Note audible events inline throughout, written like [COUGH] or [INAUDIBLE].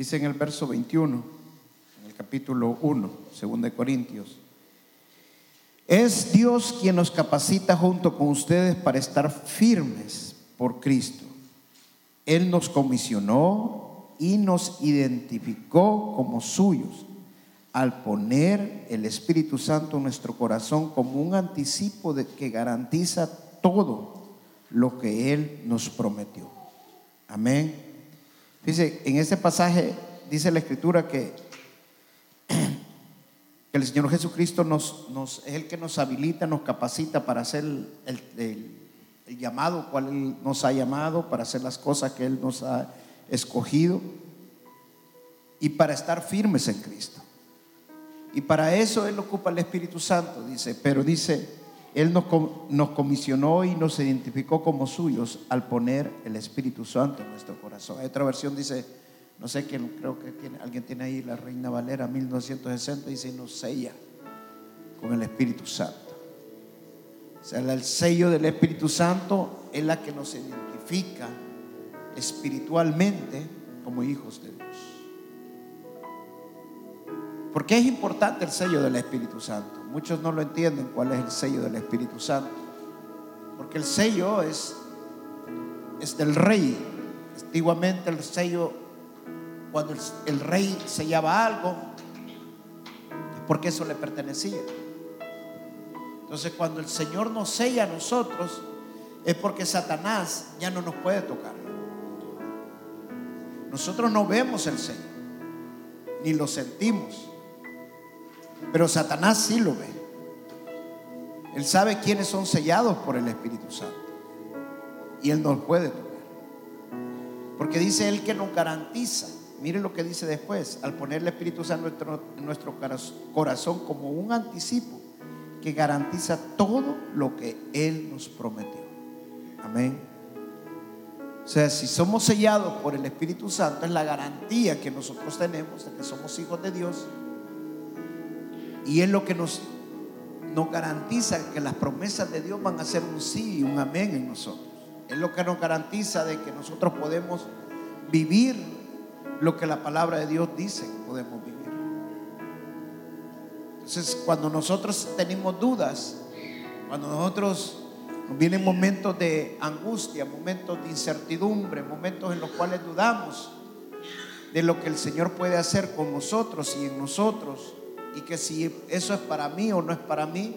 Dice en el verso 21, en el capítulo 1, 2 de Corintios. Es Dios quien nos capacita junto con ustedes para estar firmes por Cristo. Él nos comisionó y nos identificó como suyos al poner el Espíritu Santo en nuestro corazón como un anticipo de que garantiza todo lo que Él nos prometió. Amén. Dice, en este pasaje dice la Escritura que, el Señor Jesucristo nos, es el que nos habilita, nos capacita para hacer el, el, el llamado cual Él nos ha llamado, para hacer las cosas que Él nos ha escogido y para estar firmes en Cristo. Y para eso Él ocupa el Espíritu Santo, dice, pero dice, Él nos, nos, comisionó y nos identificó como suyos al poner el Espíritu Santo en nuestro corazón. Hay otra versión dice, no sé quién, creo que tiene, alguien tiene ahí la Reina Valera 1960, dice, nos sella con el Espíritu Santo. O sea, el sello del Espíritu Santo es la que nos identifica espiritualmente como hijos de Dios. ¿Por qué es importante el sello del Espíritu Santo? Muchos no lo entienden cuál es el sello del Espíritu Santo. Porque el sello es, es del rey. Antiguamente el sello, cuando el, rey sellaba algo, es porque eso le pertenecía. Entonces cuando el Señor nos sella a nosotros, es porque Satanás ya no nos puede tocar. Nosotros no vemos el sello, ni lo sentimos. Pero Satanás sí lo ve. Él sabe quiénes son sellados por el Espíritu Santo. Y Él nos puede tocar. Porque dice Él que nos garantiza. Mire lo que dice después. Al poner el Espíritu Santo en nuestro, en nuestro corazón como un anticipo que garantiza todo lo que Él nos prometió. Amén. O sea, si somos sellados por el Espíritu Santo, es la garantía que nosotros tenemos de que somos hijos de Dios y es lo que nos, nos garantiza que las promesas de Dios van a ser un sí y un amén en nosotros. Es lo que nos garantiza de que nosotros podemos vivir lo que la palabra de Dios dice que podemos vivir. Entonces, cuando nosotros tenemos dudas, cuando nosotros nos vienen momentos de angustia, momentos de incertidumbre, momentos en los cuales dudamos de lo que el Señor puede hacer con nosotros y en nosotros, y que si eso es para mí o no es para mí,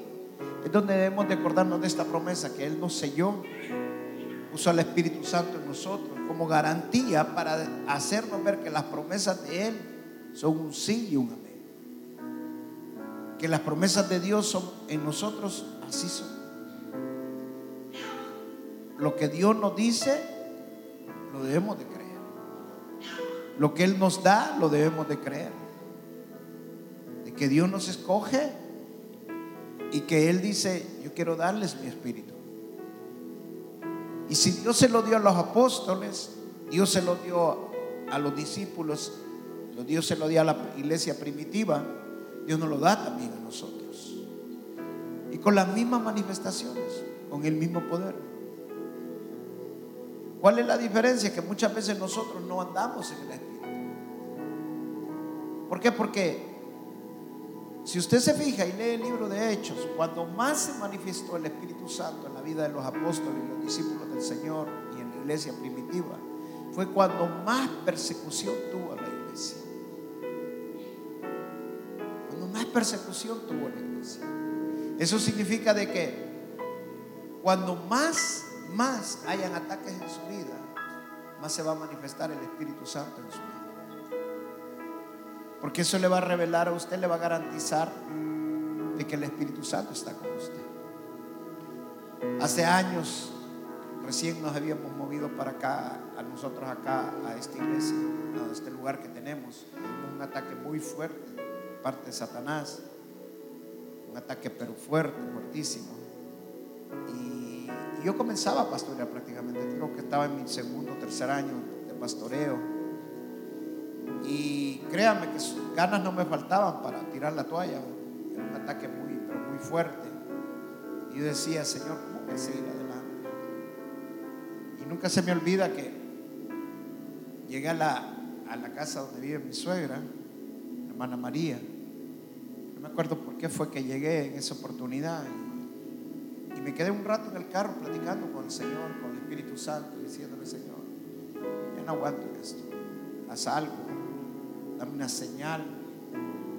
es donde debemos de acordarnos de esta promesa que Él nos selló, puso al Espíritu Santo en nosotros como garantía para hacernos ver que las promesas de Él son un sí y un amén. Que las promesas de Dios son en nosotros así son. Lo que Dios nos dice, lo debemos de creer. Lo que Él nos da, lo debemos de creer Dios nos escoge y que Él dice, yo quiero darles mi espíritu. Y si Dios se lo dio a los apóstoles, Dios se lo dio a los discípulos, Dios se lo dio a la iglesia primitiva, Dios nos lo da también a nosotros. Y con las mismas manifestaciones, con el mismo poder. ¿Cuál es la diferencia? Que muchas veces nosotros no andamos en el Espíritu. ¿Por qué? Porque si usted se fija y lee el libro de Hechos, cuando más se manifestó el Espíritu Santo en la vida de los apóstoles y los discípulos del Señor y en la iglesia primitiva, fue cuando más persecución tuvo la iglesia. Cuando más persecución tuvo la iglesia. Eso significa de que cuando más, más hayan ataques en su vida, más se va a manifestar el Espíritu Santo en su vida. Porque eso le va a revelar a usted, le va a garantizar de que el Espíritu Santo está con usted. Hace años recién nos habíamos movido para acá, a nosotros acá, a esta iglesia, a este lugar que tenemos. Un ataque muy fuerte, parte de Satanás. Un ataque pero fuerte, fuertísimo. Y, yo comenzaba a pastorear prácticamente. Creo que estaba en mi segundo, tercer año de pastoreo. Y créanme que ganas no me faltaban para tirar la toalla. Era un ataque muy, muy fuerte. Y yo decía, Señor, ¿cómo voy a seguir adelante? Y nunca se me olvida que llegué a la, a la casa donde vive mi suegra, mi hermana María. No me acuerdo por qué fue que llegué en esa oportunidad. Y, y me quedé un rato en el carro platicando con el Señor, con el Espíritu Santo, diciéndole, Señor, yo no aguanto esto. Haz algo. Dame una señal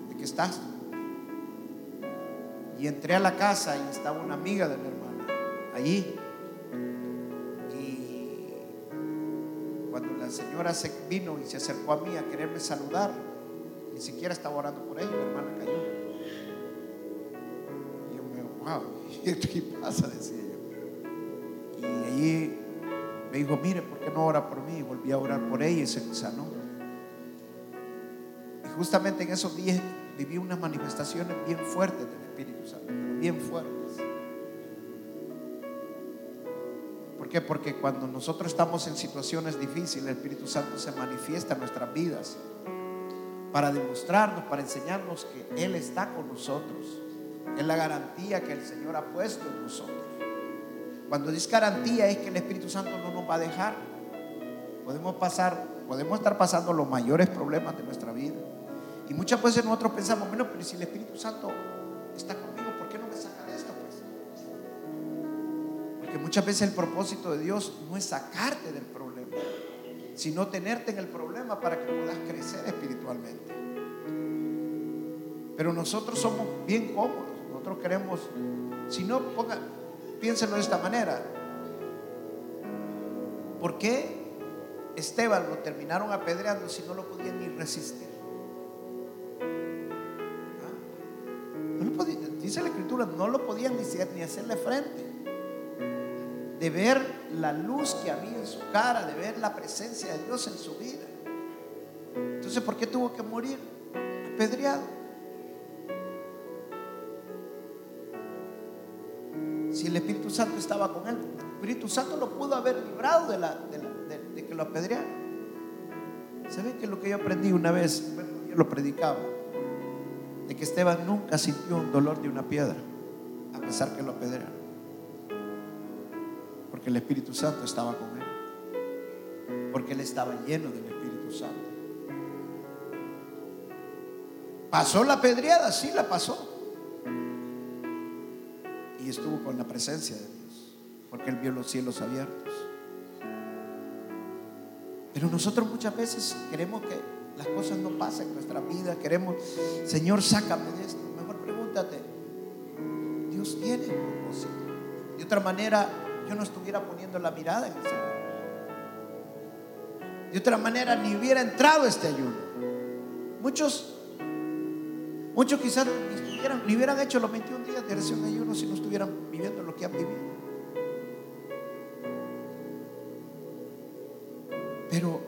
de que estás. Y entré a la casa y estaba una amiga de mi hermana allí. Y cuando la señora se vino y se acercó a mí a quererme saludar, ni siquiera estaba orando por ella, mi hermana cayó. Y yo me wow, ¿qué pasa? Decía yo. Y allí me dijo, mire, ¿por qué no ora por mí? Y volví a orar por ella y se sanó. Justamente en esos días viví unas manifestaciones bien fuertes del Espíritu Santo, bien fuertes. ¿Por qué? Porque cuando nosotros estamos en situaciones difíciles, el Espíritu Santo se manifiesta en nuestras vidas para demostrarnos, para enseñarnos que Él está con nosotros. Es la garantía que el Señor ha puesto en nosotros. Cuando dice garantía es que el Espíritu Santo no nos va a dejar. Podemos pasar, podemos estar pasando los mayores problemas de nuestra vida. Y muchas veces nosotros pensamos, bueno, pero si el Espíritu Santo está conmigo, ¿por qué no me saca de esto? Pues? Porque muchas veces el propósito de Dios no es sacarte del problema, sino tenerte en el problema para que puedas crecer espiritualmente. Pero nosotros somos bien cómodos. Nosotros queremos, si no, ponga, piénsenlo de esta manera. ¿Por qué Esteban lo terminaron apedreando si no lo podían ni resistir? Dice la escritura, no lo podían ni, hacer- ni hacerle frente. De ver la luz que había en su cara, de ver la presencia de Dios en su vida. Entonces, ¿por qué tuvo que morir apedreado? Si el Espíritu Santo estaba con él, el Espíritu Santo lo pudo haber librado de que lo apedrearan. ¿Saben que lo que yo aprendí una vez? Bueno, yo lo predicaba. De que Esteban nunca sintió un dolor de una piedra, a pesar que lo apedrearon. Porque el Espíritu Santo estaba con él. Porque él estaba lleno del Espíritu Santo. ¿Pasó la pedreada? Sí, la pasó. Y estuvo con la presencia de Dios. Porque él vio los cielos abiertos. Pero nosotros muchas veces queremos que las cosas no pasen en nuestra vida. Queremos, Señor, sácame de esto. Mejor pregúntate, Dios tiene un propósito. De otra manera, yo no estuviera poniendo la mirada en el Señor. De otra manera, ni hubiera entrado este ayuno. Muchos, muchos quizás ni, estuvieran- ni hubieran hecho los 21 días de oración ayuno si no estuvieran viviendo lo que han vivido. Pero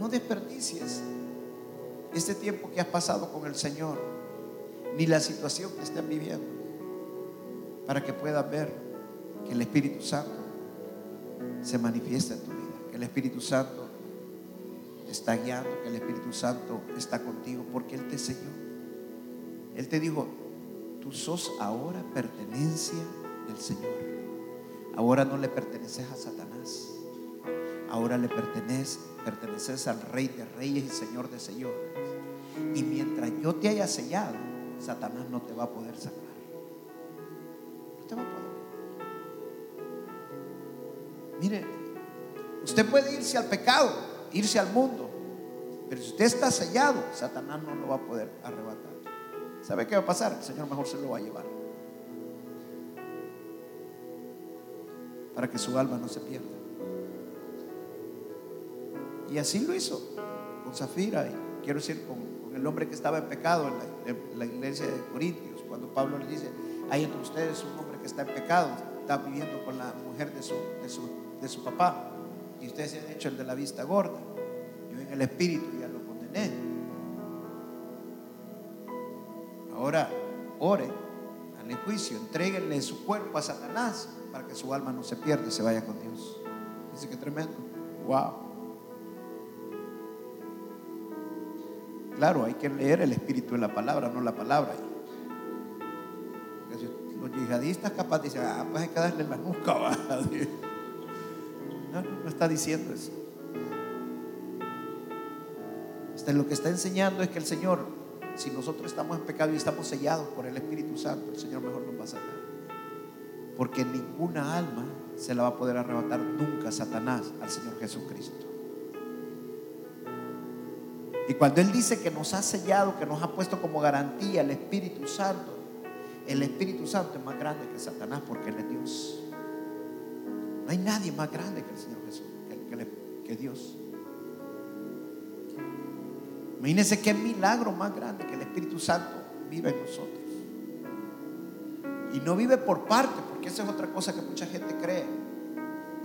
no desperdicies este tiempo que has pasado con el Señor, ni la situación que estén viviendo, para que puedas ver que el Espíritu Santo se manifiesta en tu vida, que el Espíritu Santo te está guiando, que el Espíritu Santo está contigo, porque Él te selló. Él te dijo, tú sos ahora pertenencia del Señor. Ahora no le perteneces a Satanás. Ahora le perteneces, al Rey de Reyes y Señor de Señores. Y mientras yo te haya sellado, Satanás no te va a poder sacar. No te va a poder. Mire, usted puede irse al pecado, irse al mundo, pero si usted está sellado, Satanás no lo va a poder arrebatar. ¿Sabe qué va a pasar? El Señor mejor se lo va a llevar. Para que su alma no se pierda. Y así lo hizo con Zafira y quiero decir con, el hombre que estaba en pecado en la, iglesia de Corintios, cuando Pablo le dice, hay entre ustedes un hombre que está en pecado, está viviendo con la mujer de su, de su, de su papá, y ustedes se han hecho el de la vista gorda. Yo en el espíritu ya lo condené. Ahora, ore, al juicio, entréguenle su cuerpo a Satanás para que su alma no se pierda y se vaya con Dios. Dice que tremendo. Wow. Claro, hay que leer el espíritu de la palabra, no la palabra. Los yihadistas capaz dicen, ah, pues hay que darle la nuca. [LAUGHS] va". No, no, no está diciendo eso. Lo que está enseñando es que el Señor, si nosotros estamos en pecado y estamos sellados por el Espíritu Santo, el Señor mejor nos va a sacar. Porque ninguna alma se la va a poder arrebatar nunca Satanás al Señor Jesucristo. Y cuando Él dice que nos ha sellado, que nos ha puesto como garantía el Espíritu Santo, el Espíritu Santo es más grande que Satanás porque Él es Dios. No hay nadie más grande que el Señor Jesús, que, Dios. Imagínense qué milagro más grande que el Espíritu Santo vive en nosotros. Y no vive por parte, porque esa es otra cosa que mucha gente cree.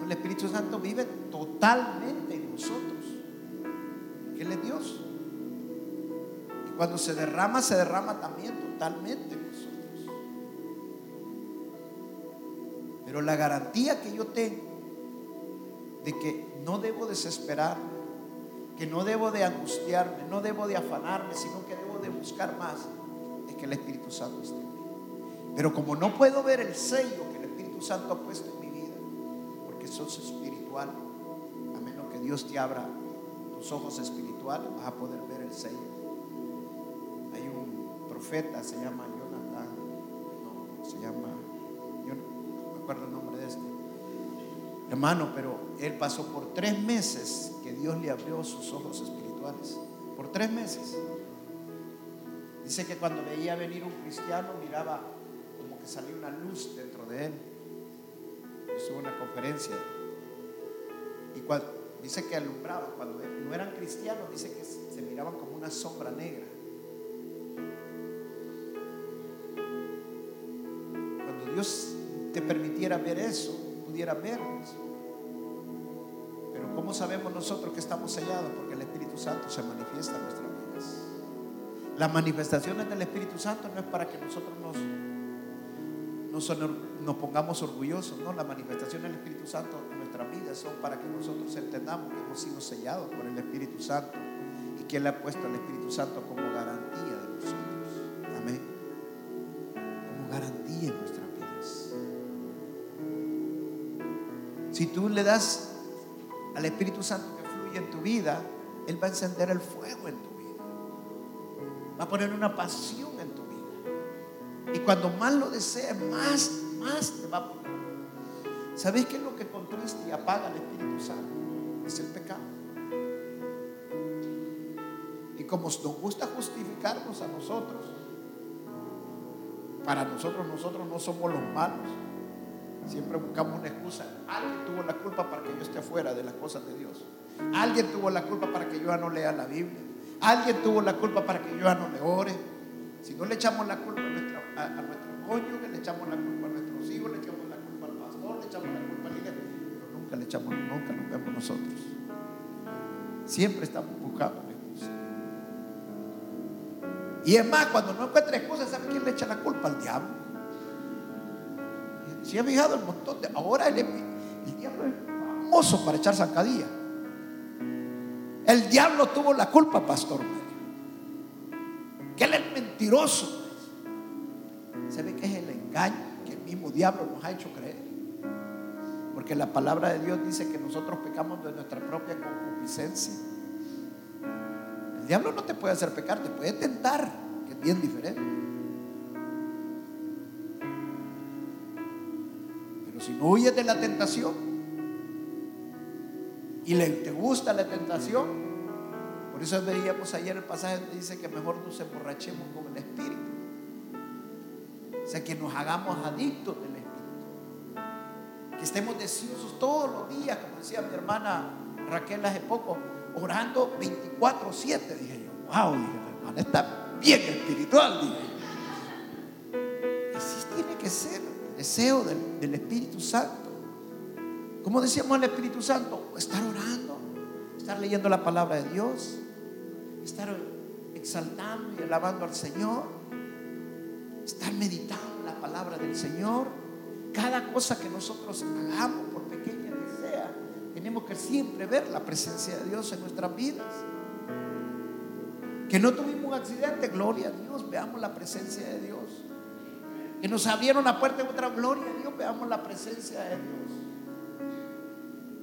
El Espíritu Santo vive totalmente en nosotros. Que Él es Dios. Cuando se derrama, se derrama también totalmente en nosotros. Pero la garantía que yo tengo de que no debo desesperarme, que no debo de angustiarme, no debo de afanarme, sino que debo de buscar más, es que el Espíritu Santo esté en mí. Pero como no puedo ver el sello que el Espíritu Santo ha puesto en mi vida, porque sos espiritual, a menos que Dios te abra tus ojos espirituales, vas a poder ver el sello. Profeta, se llama Jonathan, no, se llama, yo no me acuerdo el nombre de este hermano, pero él pasó por tres meses que Dios le abrió sus ojos espirituales. Por tres meses. Dice que cuando veía venir un cristiano miraba como que salía una luz dentro de él. Estuvo una conferencia. Y cuando, dice que alumbraba. Cuando no eran cristianos, dice que se miraban como una sombra negra. Te permitiera ver eso, pudiera vernos. Pero ¿cómo sabemos nosotros que estamos sellados? Porque el Espíritu Santo se manifiesta en nuestras vidas. Las manifestaciones del Espíritu Santo no es para que nosotros nos, nos, nos pongamos orgullosos, no, las manifestaciones del Espíritu Santo en nuestras vidas son para que nosotros entendamos que hemos sido sellados por el Espíritu Santo y que Él ha puesto al Espíritu Santo como garantía tú le das al Espíritu Santo que fluye en tu vida, Él va a encender el fuego en tu vida. Va a poner una pasión en tu vida. Y cuando más lo desees, más, más te va a poner. ¿Sabéis qué es lo que contrista y apaga al Espíritu Santo? Es el pecado. Y como nos gusta justificarnos a nosotros, para nosotros, nosotros no somos los malos. Siempre buscamos una excusa. Alguien tuvo la culpa para que yo esté afuera de las cosas de Dios. Alguien tuvo la culpa para que yo ya no lea la Biblia. Alguien tuvo la culpa para que yo ya no le ore. Si no le echamos la culpa a, nuestra, a, nuestro le echamos la culpa a nuestros hijos, le echamos la culpa al pastor, le echamos la culpa a la iglesia. Pero nunca le echamos, nunca nos vemos nosotros. Siempre estamos buscando una excusa. Y es más, cuando no encuentra excusas, ¿sabe quién le echa la culpa? Al diablo. Si ha fijado el montón de. Ahora el, el diablo es famoso para echar zancadilla. El diablo tuvo la culpa, pastor. Que él es mentiroso. ¿Sabe qué es el engaño que el mismo diablo nos ha hecho creer? Porque la palabra de Dios dice que nosotros pecamos de nuestra propia concupiscencia. El diablo no te puede hacer pecar, te puede tentar, que es bien diferente. Si no huyes de la tentación y le, te gusta la tentación, por eso veíamos ayer el pasaje donde dice que mejor nos emborrachemos con el Espíritu. O sea, que nos hagamos adictos del Espíritu. Que estemos deseosos todos los días, como decía mi hermana Raquel hace poco, orando 24-7. Dije yo, wow, dije, mi hermana está bien espiritual. Dije. Y sí tiene que ser deseo del, Espíritu Santo. Como decíamos el Espíritu Santo, estar orando, estar leyendo la palabra de Dios, estar exaltando y alabando al Señor, estar meditando la palabra del Señor. Cada cosa que nosotros hagamos, por pequeña que sea, tenemos que siempre ver la presencia de Dios en nuestras vidas. Que no tuvimos un accidente, gloria a Dios, veamos la presencia de Dios. Que nos abrieron la puerta de otra gloria a Dios, veamos la presencia de Dios.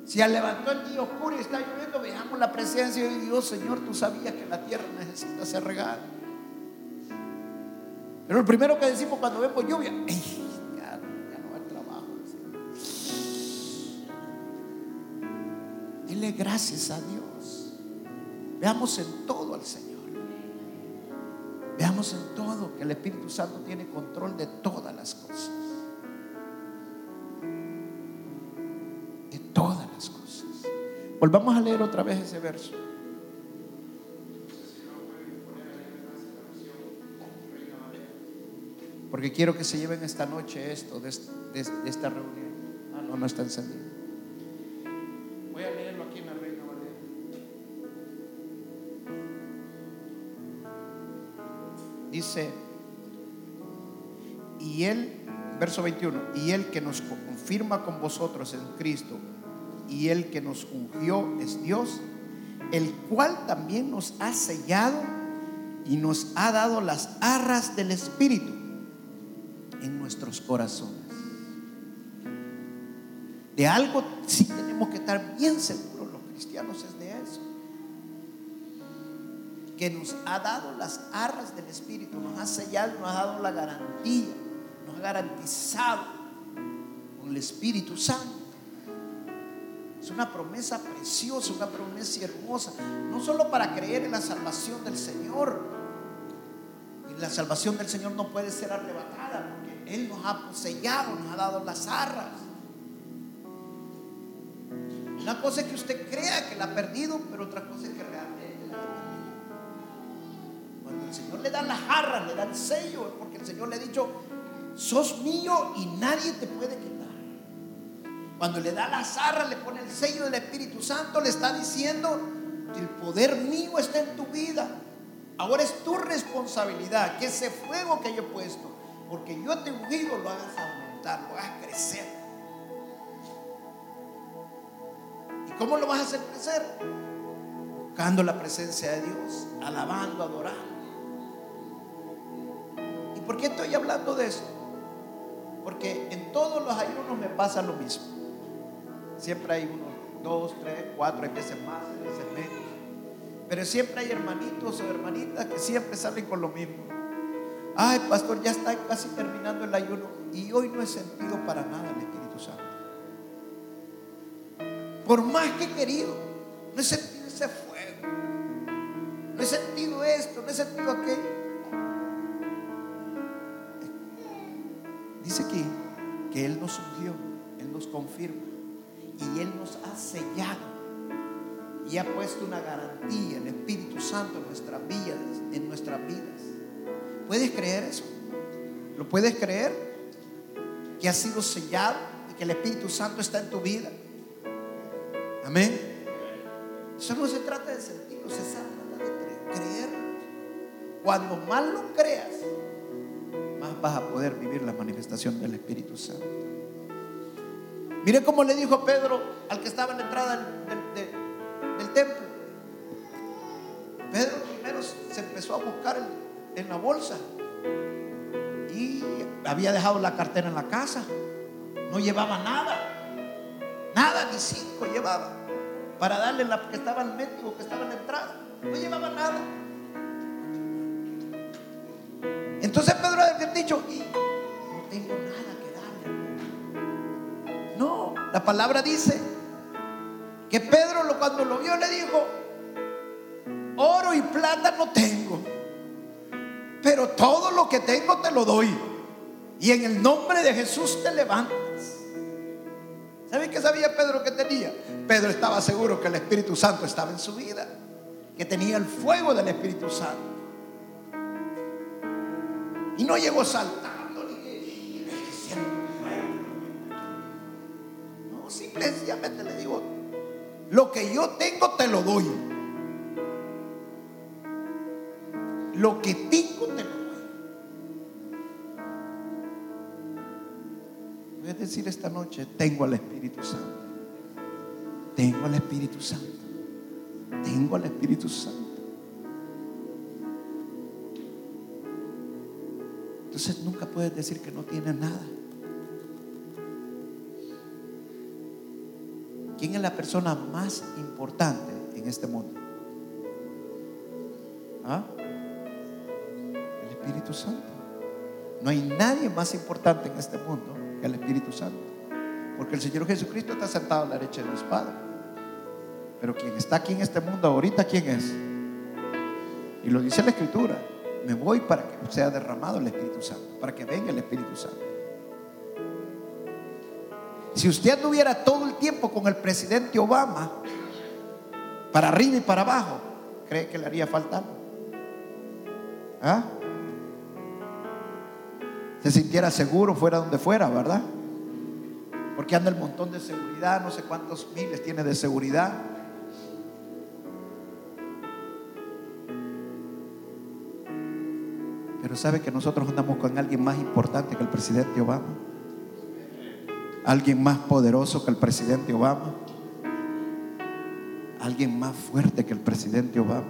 Si al levantó el día oscuro y está lloviendo, veamos la presencia de Dios, Señor, tú sabías que la tierra necesita ser regada. Pero lo primero que decimos cuando vemos lluvia, ya, no hay trabajo. Dile gracias a Dios. Veamos en todo al Señor. Veamos en todo que el Espíritu Santo tiene control de todas las cosas. De todas las cosas. Volvamos a leer otra vez ese verso. Porque quiero que se lleven esta noche esto de, esta reunión. Ah, no, no está encendido. Dice, y él, verso 21, y él que nos confirma con vosotros en Cristo, y él que nos ungió es Dios, el cual también nos ha sellado y nos ha dado las arras del Espíritu en nuestros corazones. De algo sí tenemos que estar bien seguros los cristianos es de. Que nos ha dado las arras del Espíritu, nos ha sellado, nos ha dado la garantía, nos ha garantizado con el Espíritu Santo. Es una promesa preciosa, una promesa hermosa, no solo para creer en la salvación del Señor. Y la salvación del Señor no puede ser arrebatada él nos ha sellado, nos ha dado las arras. Una cosa es que usted crea que la ha perdido, pero otra cosa es que realmente el Señor le da las arras, le da el sello, porque el Señor le ha dicho, sos mío y nadie te puede quitar. Cuando le da las arras, le pone el sello del Espíritu Santo, le está diciendo, el poder mío está en tu vida. Ahora es tu responsabilidad que ese fuego que yo he puesto porque yo te ungido, lo hagas aumentar, lo hagas crecer. ¿Y cómo lo vas a hacer crecer? Buscando la presencia de Dios, alabando, adorando. ¿Y por qué estoy hablando de eso? Porque en todos los ayunos me pasa lo mismo. Siempre hay unos dos, tres, cuatro, hay veces más, hay veces menos. Pero siempre hay hermanitos o hermanitas que siempre salen con lo mismo. Ay, pastor, ya está casi terminando el ayuno y hoy no he sentido para nada el Espíritu Santo. Por más que he querido, no he sentido ese fuego. No he sentido esto, no he sentido aquello. Nos ungió, Él nos confirma y Él nos ha sellado y ha puesto una garantía, el Espíritu Santo en nuestras vidas, en nuestras vidas. ¿Puedes creer eso? ¿Lo puedes creer? Que has sido sellado y que el Espíritu Santo está en tu vida. Amén. Eso no se trata de sentirlo, se trata de creer. Cuando más lo creas, más vas a poder vivir la manifestación del Espíritu Santo. Mire cómo le dijo Pedro al que estaba en la entrada del, templo. Pedro primero se empezó a buscar en la bolsa. Y había dejado la cartera en la casa. No llevaba nada. Nada, ni cinco llevaba. Para darle la que estaba el médico, que estaba en la entrada. No llevaba nada. Entonces Pedro había dicho, no tengo nada que la palabra dice que Pedro cuando lo vio le dijo, oro y plata no tengo pero todo lo que tengo te lo doy. Y en el nombre de Jesús te levantas. ¿Saben qué sabía Pedro que tenía? Pedro estaba seguro que el Espíritu Santo estaba en su vida, que tenía el fuego del Espíritu Santo. Y no llegó saltando Simplemente le digo, lo que yo tengo te lo doy. Lo que tengo te lo doy. Voy a decir esta noche, tengo al Espíritu Santo. Tengo al Espíritu Santo. Tengo al Espíritu Santo. Entonces nunca puedes decir que no tienes nada. ¿Quién es la persona más importante en este mundo? ¿Ah? El Espíritu Santo. No hay nadie más importante en este mundo que el Espíritu Santo. Porque el Señor Jesucristo está sentado a la derecha de los padres. Pero quien está aquí en este mundo ahorita, ¿quién es? Y lo dice la Escritura. Me voy para que sea derramado el Espíritu Santo, para que venga el Espíritu Santo. Si usted anduviera todo el tiempo con el presidente Obama, para arriba y para abajo, ¿cree que le haría falta? ¿Ah? Se sintiera seguro fuera donde fuera, ¿verdad? Porque anda el montón de seguridad, no sé cuántos miles tiene de seguridad. Pero sabe que nosotros andamos con alguien más importante que el presidente Obama. Alguien más poderoso que el presidente Obama. Alguien más fuerte que el presidente Obama.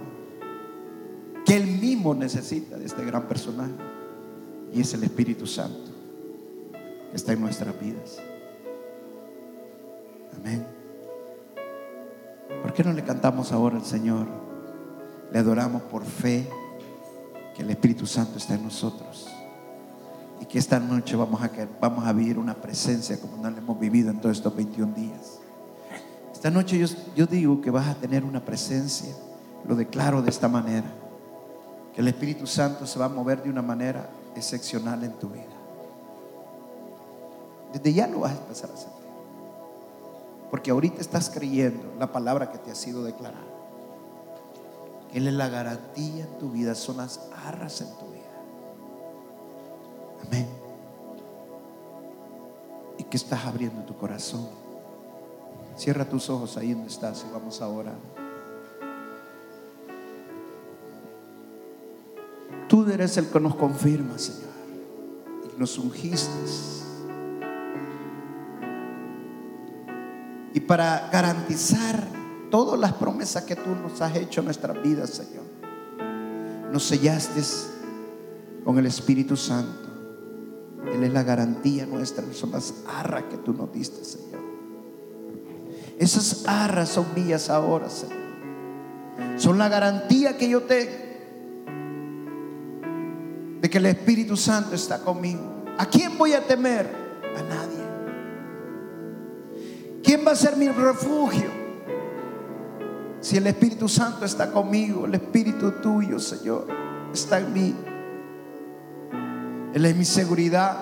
Que él mismo necesita de este gran personaje. Y es el Espíritu Santo que está en nuestras vidas. Amén. ¿Por qué no le cantamos ahora al Señor? Le adoramos por fe que el Espíritu Santo está en nosotros. Y que esta noche vamos a, vivir una presencia como no la hemos vivido en todos estos 21 días. Esta noche yo, yo digo que vas a tener una presencia, lo declaro de esta manera, que el Espíritu Santo se va a mover de una manera excepcional en tu vida. Desde ya lo vas a empezar a sentir. Porque ahorita estás creyendo la palabra que te ha sido declarada. Él es la garantía en tu vida, son las arras en tu vida. Amén. Y que estás abriendo tu corazón. Cierra tus ojos ahí donde estás y vamos a orar. Tú eres el que nos confirma, Señor. Y nos ungiste. Y para garantizar todas las promesas que tú nos has hecho en nuestras vidas, Señor, nos sellaste con el Espíritu Santo. Él es la garantía nuestra, son las arras que tú nos diste, Señor. Esas arras son mías ahora, Señor. Son la garantía que yo tengo de que el Espíritu Santo está conmigo. ¿A quién voy a temer? A nadie. ¿Quién va a ser mi refugio? Si el Espíritu Santo está conmigo, el Espíritu tuyo, Señor, está en mí. Él es mi seguridad.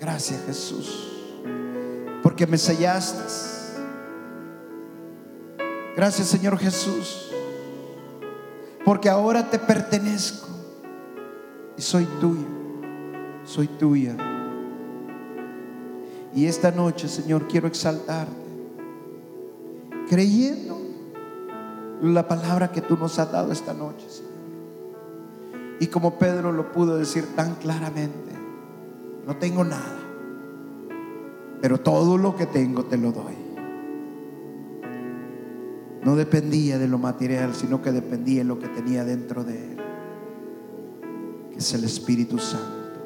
Gracias Jesús, porque me sellaste. Gracias Señor Jesús, porque ahora te pertenezco y soy tuyo, soy tuya. Y esta noche, Señor, quiero exaltarte, creyendo la palabra que tú nos has dado esta noche, Señor. Y como Pedro lo pudo decir tan claramente, no tengo nada, pero todo lo que tengo te lo doy. No dependía de lo material, sino que dependía de lo que tenía dentro de él, que es el Espíritu Santo,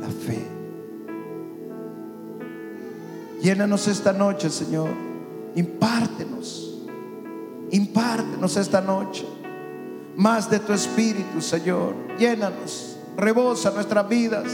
la fe. Llénanos esta noche, Señor. Impártenos. Impártenos esta noche. Más de tu Espíritu, Señor. Llénanos. Rebosa nuestras vidas.